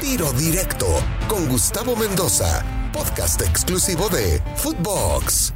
Tiro Directo con Gustavo Mendoza, podcast exclusivo de Footbox.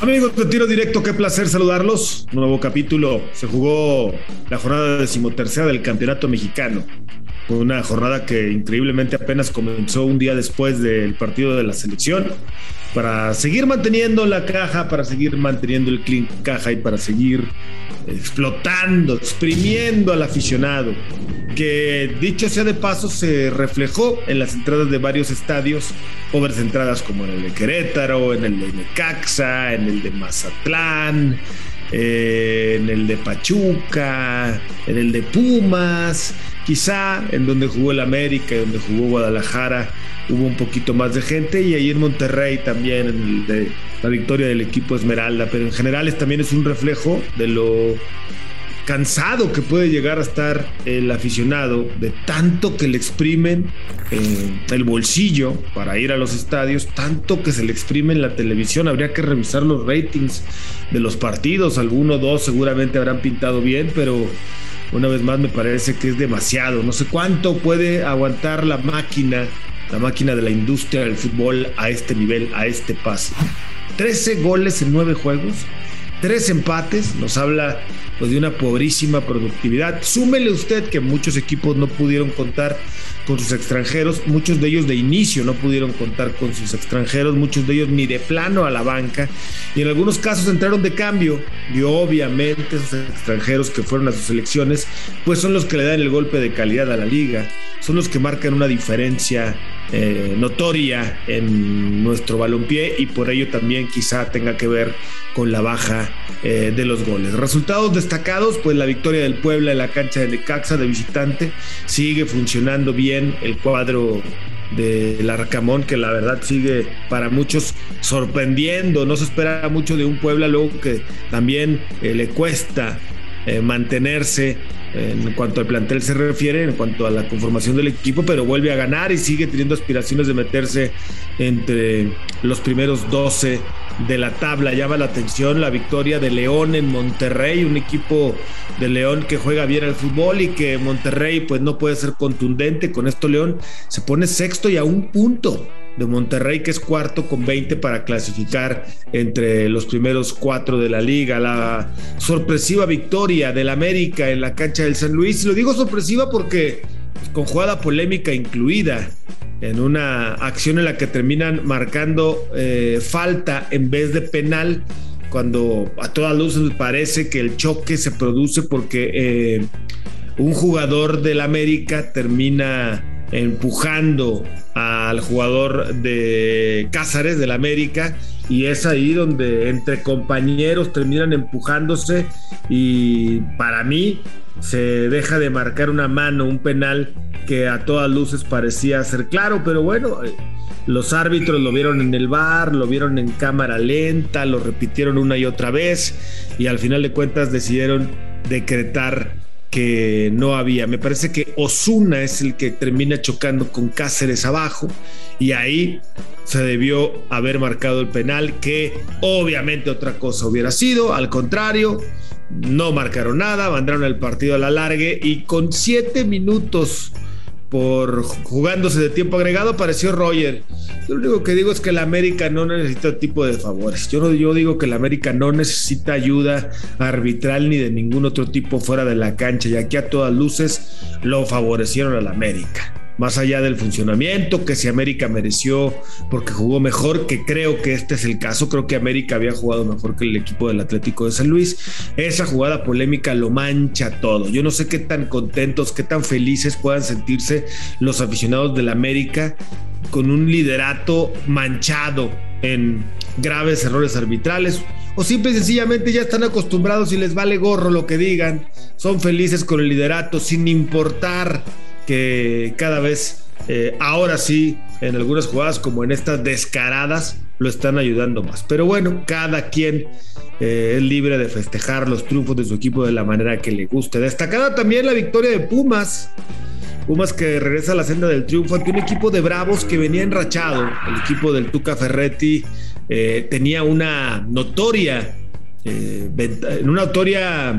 Amigos de Tiro Directo, qué placer saludarlos. nuevo capítulo. Se jugó la jornada decimotercera del Campeonato Mexicano. Una jornada que increíblemente apenas comenzó un día después del partido de la selección para seguir manteniendo la caja, para seguir manteniendo el clean caja y para seguir explotando, exprimiendo al aficionado, que dicho sea de paso se reflejó en las entradas de varios estadios, pobres entradas como en el de Querétaro, en el de Necaxa, en el de Mazatlán, eh, en el de Pachuca, en el de Pumas, quizá en donde jugó el América y donde jugó Guadalajara hubo un poquito más de gente y ahí en Monterrey también en el de la victoria del equipo Esmeralda, pero en general también es un reflejo de lo cansado que puede llegar a estar el aficionado de tanto que le exprimen eh, el bolsillo para ir a los estadios, tanto que se le exprime en la televisión. Habría que revisar los ratings de los partidos. Alguno o dos seguramente habrán pintado bien, pero una vez más me parece que es demasiado. No sé cuánto puede aguantar la máquina, la máquina de la industria del fútbol a este nivel, a este paso. 13 goles en 9 juegos, 3 empates, nos habla pues, de una pobrísima productividad. Súmele usted que muchos equipos no pudieron contar con sus extranjeros, muchos de ellos de inicio no pudieron contar con sus extranjeros, muchos de ellos ni de plano a la banca, y en algunos casos entraron de cambio, y obviamente esos extranjeros que fueron a sus selecciones, pues son los que le dan el golpe de calidad a la liga, son los que marcan una diferencia eh, notoria en nuestro balompié y por ello también quizá tenga que ver con la baja eh, de los goles. Resultados destacados, pues la victoria del Puebla en la cancha de Necaxa de visitante, sigue funcionando bien el cuadro del Arcamón, que la verdad sigue para muchos sorprendiendo. No se espera mucho de un Puebla, luego que también eh, le cuesta mantenerse en cuanto al plantel se refiere, en cuanto a la conformación del equipo, pero vuelve a ganar y sigue teniendo aspiraciones de meterse entre los primeros 12 de la tabla. Llama la atención la victoria de León en Monterrey, un equipo de León que juega bien al fútbol y que Monterrey pues no puede ser contundente. Con esto León se pone sexto y a un punto de Monterrey, que es cuarto con 20 para clasificar entre los primeros cuatro de la liga. La sorpresiva victoria del América en la cancha del San Luis. Lo digo sorpresiva porque pues, con jugada polémica incluida en una acción en la que terminan marcando eh, falta en vez de penal cuando a todas luces parece que el choque se produce porque eh, un jugador del América termina empujando al jugador de Cázares del América y es ahí donde entre compañeros terminan empujándose y para mí se deja de marcar una mano, un penal que a todas luces parecía ser claro, pero bueno, eh, los árbitros lo vieron en el bar, lo vieron en cámara lenta, lo repitieron una y otra vez y al final de cuentas decidieron decretar que no había. Me parece que Osuna es el que termina chocando con Cáceres abajo y ahí se debió haber marcado el penal que obviamente otra cosa hubiera sido. Al contrario, no marcaron nada, mandaron el partido a la largue y con siete minutos por jugándose de tiempo agregado, apareció Roger. Yo lo único que digo es que el América no necesita tipo de favores. Yo, no, yo digo que el América no necesita ayuda arbitral ni de ningún otro tipo fuera de la cancha, y aquí a todas luces lo favorecieron al América más allá del funcionamiento, que si América mereció porque jugó mejor, que creo que este es el caso, creo que América había jugado mejor que el equipo del Atlético de San Luis, esa jugada polémica lo mancha todo. Yo no sé qué tan contentos, qué tan felices puedan sentirse los aficionados del América con un liderato manchado en graves errores arbitrales o simple y sencillamente ya están acostumbrados y les vale gorro lo que digan, son felices con el liderato sin importar que cada vez, eh, ahora sí, en algunas jugadas como en estas descaradas, lo están ayudando más. Pero bueno, cada quien eh, es libre de festejar los triunfos de su equipo de la manera que le guste. Destacada también la victoria de Pumas. Pumas que regresa a la senda del triunfo ante un equipo de Bravos que venía enrachado. El equipo del Tuca Ferretti eh, tenía una notoria, en una notoria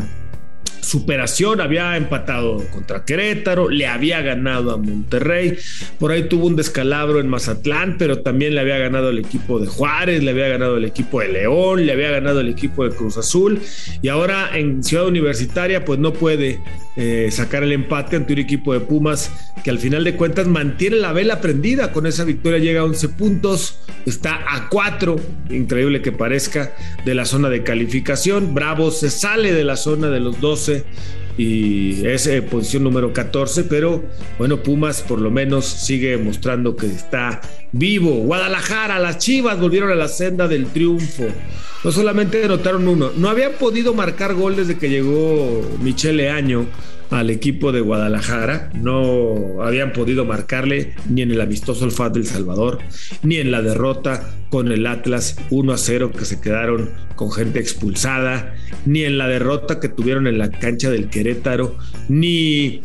superación, había empatado contra Querétaro, le había ganado a Monterrey, por ahí tuvo un descalabro en Mazatlán, pero también le había ganado el equipo de Juárez, le había ganado el equipo de León, le había ganado el equipo de Cruz Azul y ahora en Ciudad Universitaria pues no puede eh, sacar el empate ante un equipo de Pumas que al final de cuentas mantiene la vela prendida. Con esa victoria llega a 11 puntos, está a 4, increíble que parezca, de la zona de calificación. Bravo se sale de la zona de los 12 y es eh, posición número 14, pero bueno, Pumas por lo menos sigue mostrando que está vivo. Guadalajara, las Chivas volvieron a la senda del triunfo. No solamente anotaron uno, no habían podido marcar gol desde que llegó Michele Año al equipo de Guadalajara. No habían podido marcarle ni en el amistoso El del Salvador, ni en la derrota con el Atlas 1 a 0 que se quedaron con gente expulsada, ni en la derrota que tuvieron en la cancha del Querétaro, ni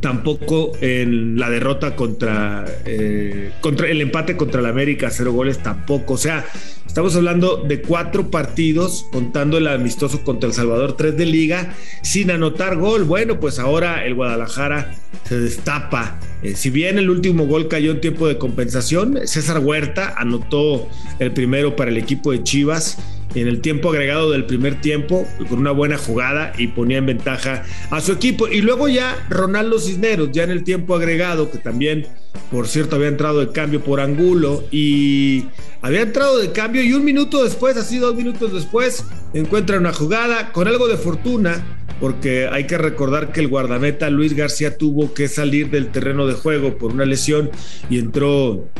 tampoco en la derrota contra, eh, contra el empate contra el América, cero goles tampoco. O sea, estamos hablando de cuatro partidos, contando el amistoso contra El Salvador, tres de liga, sin anotar gol. Bueno, pues ahora el Guadalajara se destapa. Eh, si bien el último gol cayó en tiempo de compensación, César Huerta anotó el primero para el equipo de Chivas en el tiempo agregado del primer tiempo con una buena jugada y ponía en ventaja a su equipo. Y luego ya Ronaldo Cisneros, ya en el tiempo agregado, que también, por cierto, había entrado de cambio por Angulo y había entrado de cambio y un minuto después, así dos minutos después, encuentra una jugada con algo de fortuna. Porque hay que recordar que el guardameta Luis García tuvo que salir del terreno de juego por una lesión y entró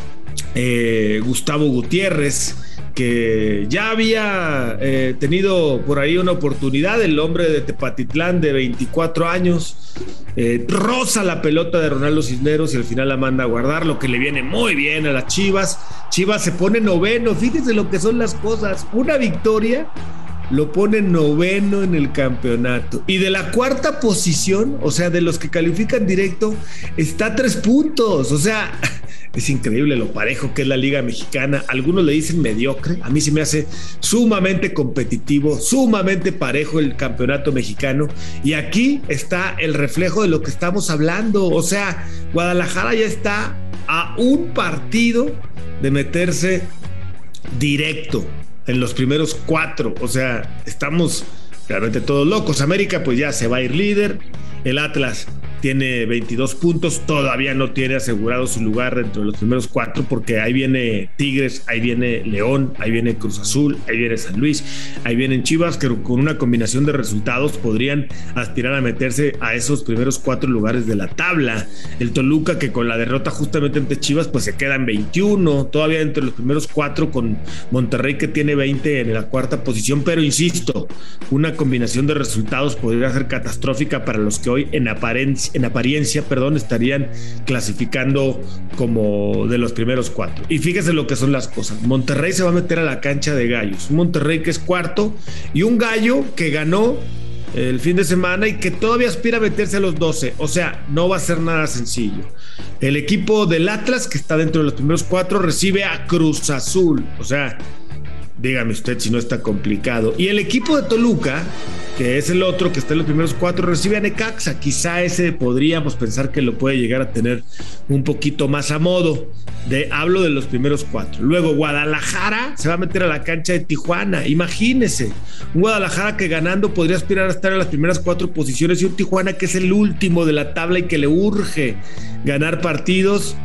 eh, Gustavo Gutiérrez que ya había eh, tenido por ahí una oportunidad, el hombre de Tepatitlán de 24 años, eh, roza la pelota de Ronaldo Cisneros y al final la manda a guardar, lo que le viene muy bien a las Chivas. Chivas se pone noveno, fíjense lo que son las cosas, una victoria lo pone noveno en el campeonato. Y de la cuarta posición, o sea, de los que califican directo, está a tres puntos. O sea, es increíble lo parejo que es la Liga Mexicana. Algunos le dicen mediocre. A mí sí me hace sumamente competitivo, sumamente parejo el campeonato mexicano. Y aquí está el reflejo de lo que estamos hablando. O sea, Guadalajara ya está a un partido de meterse directo en los primeros cuatro. O sea, estamos realmente todos locos. América pues ya se va a ir líder. El Atlas tiene 22 puntos, todavía no tiene asegurado su lugar dentro de los primeros cuatro porque ahí viene Tigres, ahí viene León, ahí viene Cruz Azul, ahí viene San Luis, ahí vienen Chivas que con una combinación de resultados podrían aspirar a meterse a esos primeros cuatro lugares de la tabla. El Toluca que con la derrota justamente ante Chivas pues se queda en 21, todavía entre los primeros cuatro con Monterrey que tiene 20 en la cuarta posición, pero insisto, una combinación de resultados podría ser catastrófica para los que hoy en apariencia en apariencia, perdón, estarían clasificando como de los primeros cuatro. Y fíjese lo que son las cosas. Monterrey se va a meter a la cancha de gallos. Monterrey que es cuarto y un gallo que ganó el fin de semana y que todavía aspira a meterse a los 12. O sea, no va a ser nada sencillo. El equipo del Atlas, que está dentro de los primeros cuatro, recibe a Cruz Azul. O sea, dígame usted si no está complicado. Y el equipo de Toluca que es el otro que está en los primeros cuatro, recibe a Necaxa. Quizá ese podríamos pensar que lo puede llegar a tener un poquito más a modo. De, hablo de los primeros cuatro. Luego Guadalajara se va a meter a la cancha de Tijuana. Imagínese, un Guadalajara que ganando podría aspirar a estar en las primeras cuatro posiciones y un Tijuana que es el último de la tabla y que le urge ganar partidos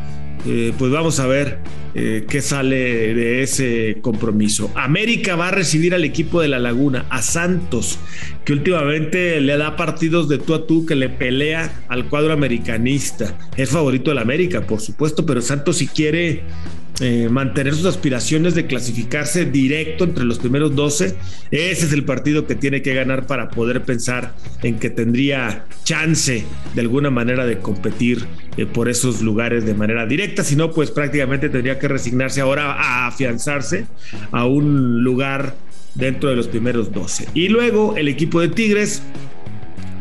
eh, pues vamos a ver eh, qué sale de ese compromiso. América va a recibir al equipo de La Laguna, a Santos, que últimamente le da partidos de tú a tú, que le pelea al cuadro americanista. Es favorito del América, por supuesto, pero Santos si quiere eh, mantener sus aspiraciones de clasificarse directo entre los primeros 12. Ese es el partido que tiene que ganar para poder pensar en que tendría chance de alguna manera de competir eh, por esos lugares de manera directa. Si no, pues prácticamente tendría que resignarse ahora a afianzarse a un lugar dentro de los primeros 12. Y luego el equipo de Tigres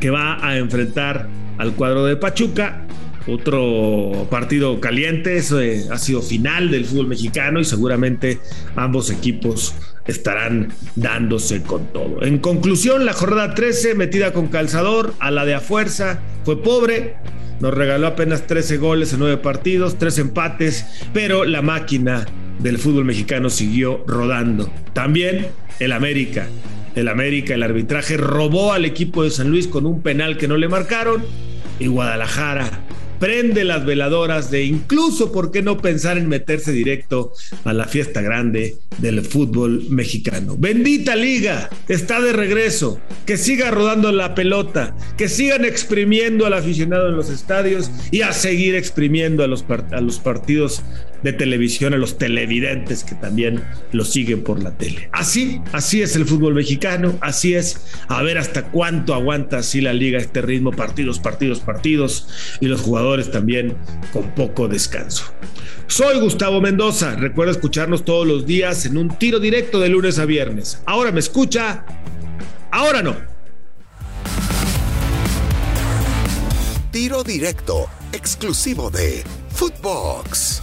que va a enfrentar al cuadro de Pachuca otro partido caliente, eso eh, ha sido final del fútbol mexicano y seguramente ambos equipos estarán dándose con todo. En conclusión, la jornada 13 metida con calzador, a la de a fuerza, fue pobre, nos regaló apenas 13 goles en 9 partidos, 3 empates, pero la máquina del fútbol mexicano siguió rodando. También el América. El América, el arbitraje robó al equipo de San Luis con un penal que no le marcaron y Guadalajara prende las veladoras de incluso, ¿por qué no pensar en meterse directo a la fiesta grande del fútbol mexicano? Bendita liga, está de regreso, que siga rodando la pelota, que sigan exprimiendo al aficionado en los estadios y a seguir exprimiendo a los, a los partidos de televisión, a los televidentes que también lo siguen por la tele. Así, así es el fútbol mexicano, así es, a ver hasta cuánto aguanta así la liga este ritmo, partidos, partidos, partidos, y los también con poco descanso. Soy Gustavo Mendoza, recuerda escucharnos todos los días en un tiro directo de lunes a viernes. Ahora me escucha, ahora no. Tiro directo, exclusivo de Footbox.